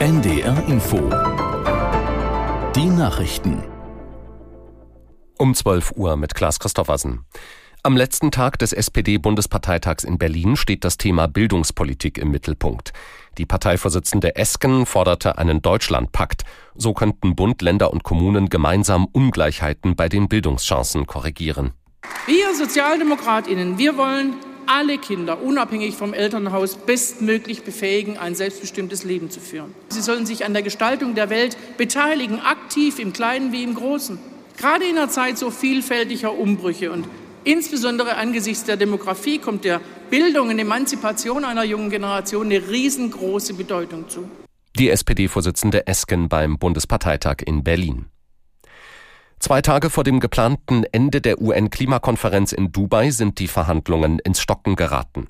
NDR Info. Die Nachrichten. Um 12 Uhr mit Klaas Christoffersen. Am letzten Tag des SPD-Bundesparteitags in Berlin steht das Thema Bildungspolitik im Mittelpunkt. Die Parteivorsitzende Esken forderte einen Deutschlandpakt. So könnten Bund, Länder und Kommunen gemeinsam Ungleichheiten bei den Bildungschancen korrigieren. Wir Sozialdemokratinnen, wir wollen alle Kinder, unabhängig vom Elternhaus, bestmöglich befähigen, ein selbstbestimmtes Leben zu führen. Sie sollen sich an der Gestaltung der Welt beteiligen, aktiv im Kleinen wie im Großen. Gerade in einer Zeit so vielfältiger Umbrüche und insbesondere angesichts der Demografie kommt der Bildung und Emanzipation einer jungen Generation eine riesengroße Bedeutung zu. Die SPD-Vorsitzende Esken beim Bundesparteitag in Berlin. Zwei Tage vor dem geplanten Ende der UN-Klimakonferenz in Dubai sind die Verhandlungen ins Stocken geraten.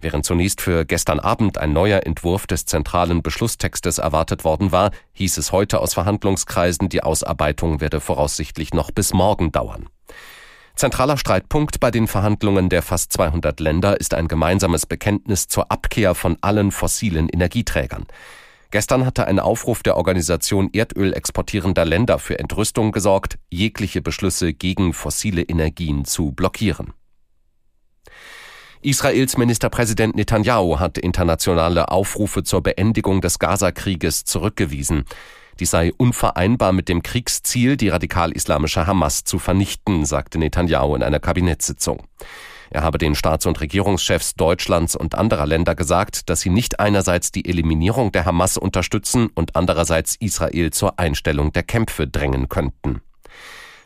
Während zunächst für gestern Abend ein neuer Entwurf des zentralen Beschlusstextes erwartet worden war, hieß es heute aus Verhandlungskreisen, die Ausarbeitung werde voraussichtlich noch bis morgen dauern. Zentraler Streitpunkt bei den Verhandlungen der fast 200 Länder ist ein gemeinsames Bekenntnis zur Abkehr von allen fossilen Energieträgern. Gestern hatte ein Aufruf der Organisation Erdöl exportierender Länder für Entrüstung gesorgt, jegliche Beschlüsse gegen fossile Energien zu blockieren. Israels Ministerpräsident Netanyahu hat internationale Aufrufe zur Beendigung des Gaza-Krieges zurückgewiesen. Dies sei unvereinbar mit dem Kriegsziel, die radikal-islamische Hamas zu vernichten, sagte Netanyahu in einer Kabinettssitzung. Er habe den Staats- und Regierungschefs Deutschlands und anderer Länder gesagt, dass sie nicht einerseits die Eliminierung der Hamas unterstützen und andererseits Israel zur Einstellung der Kämpfe drängen könnten.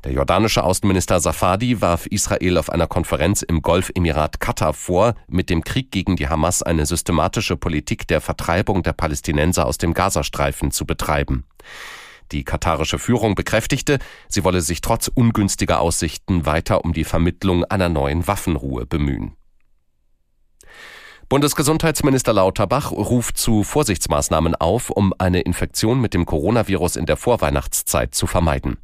Der jordanische Außenminister Safadi warf Israel auf einer Konferenz im Golfemirat Katar vor, mit dem Krieg gegen die Hamas eine systematische Politik der Vertreibung der Palästinenser aus dem Gazastreifen zu betreiben. Die katarische Führung bekräftigte, sie wolle sich trotz ungünstiger Aussichten weiter um die Vermittlung einer neuen Waffenruhe bemühen. Bundesgesundheitsminister Lauterbach ruft zu Vorsichtsmaßnahmen auf, um eine Infektion mit dem Coronavirus in der Vorweihnachtszeit zu vermeiden.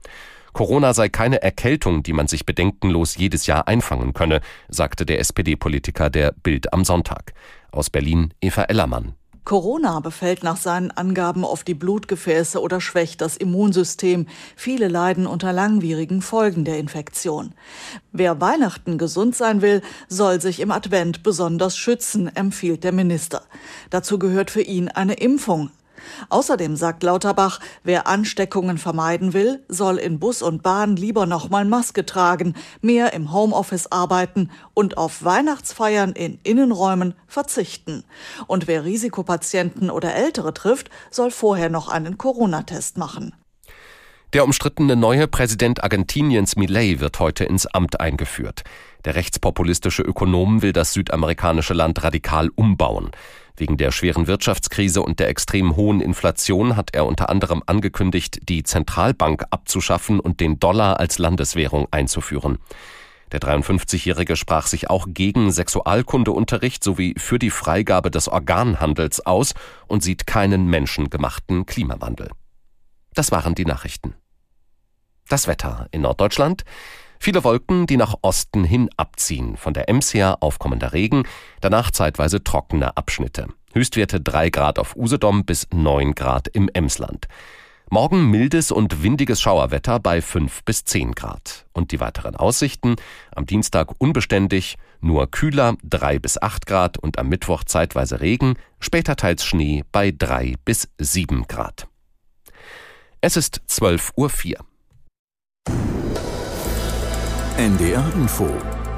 Corona sei keine Erkältung, die man sich bedenkenlos jedes Jahr einfangen könne, sagte der SPD-Politiker der Bild am Sonntag. Aus Berlin Eva Ellermann. Corona befällt nach seinen Angaben oft die Blutgefäße oder schwächt das Immunsystem. Viele leiden unter langwierigen Folgen der Infektion. Wer Weihnachten gesund sein will, soll sich im Advent besonders schützen, empfiehlt der Minister. Dazu gehört für ihn eine Impfung. Außerdem sagt Lauterbach, wer Ansteckungen vermeiden will, soll in Bus und Bahn lieber nochmal Maske tragen, mehr im Homeoffice arbeiten und auf Weihnachtsfeiern in Innenräumen verzichten. Und wer Risikopatienten oder Ältere trifft, soll vorher noch einen Corona-Test machen. Der umstrittene neue Präsident Argentiniens Milei wird heute ins Amt eingeführt. Der rechtspopulistische Ökonom will das südamerikanische Land radikal umbauen. Wegen der schweren Wirtschaftskrise und der extrem hohen Inflation hat er unter anderem angekündigt, die Zentralbank abzuschaffen und den Dollar als Landeswährung einzuführen. Der 53-Jährige sprach sich auch gegen Sexualkundeunterricht sowie für die Freigabe des Organhandels aus und sieht keinen menschengemachten Klimawandel. Das waren die Nachrichten. Das Wetter in Norddeutschland. Viele Wolken, die nach Osten hin abziehen. Von der Ems her aufkommender Regen, danach zeitweise trockene Abschnitte. Höchstwerte 3 Grad auf Usedom bis 9 Grad im Emsland. Morgen mildes und windiges Schauerwetter bei 5 bis 10 Grad. Und die weiteren Aussichten? Am Dienstag unbeständig, nur kühler 3 bis 8 Grad und am Mittwoch zeitweise Regen, später teils Schnee bei 3 bis 7 Grad. Es ist 12.04 Uhr. NDR Info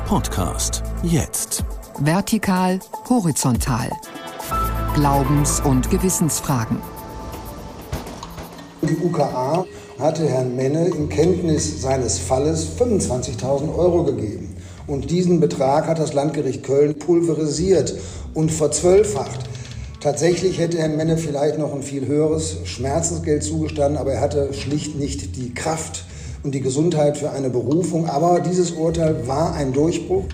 Podcast jetzt. Vertikal, horizontal. Glaubens- und Gewissensfragen. Die UKA hatte Herrn Menne in Kenntnis seines Falles 25.000 Euro gegeben. Und diesen Betrag hat das Landgericht Köln pulverisiert und verzwölffacht. Tatsächlich hätte Herrn Menne vielleicht noch ein viel höheres Schmerzensgeld zugestanden, aber er hatte schlicht nicht die Kraft und die Gesundheit für eine Berufung. Aber dieses Urteil war ein Durchbruch.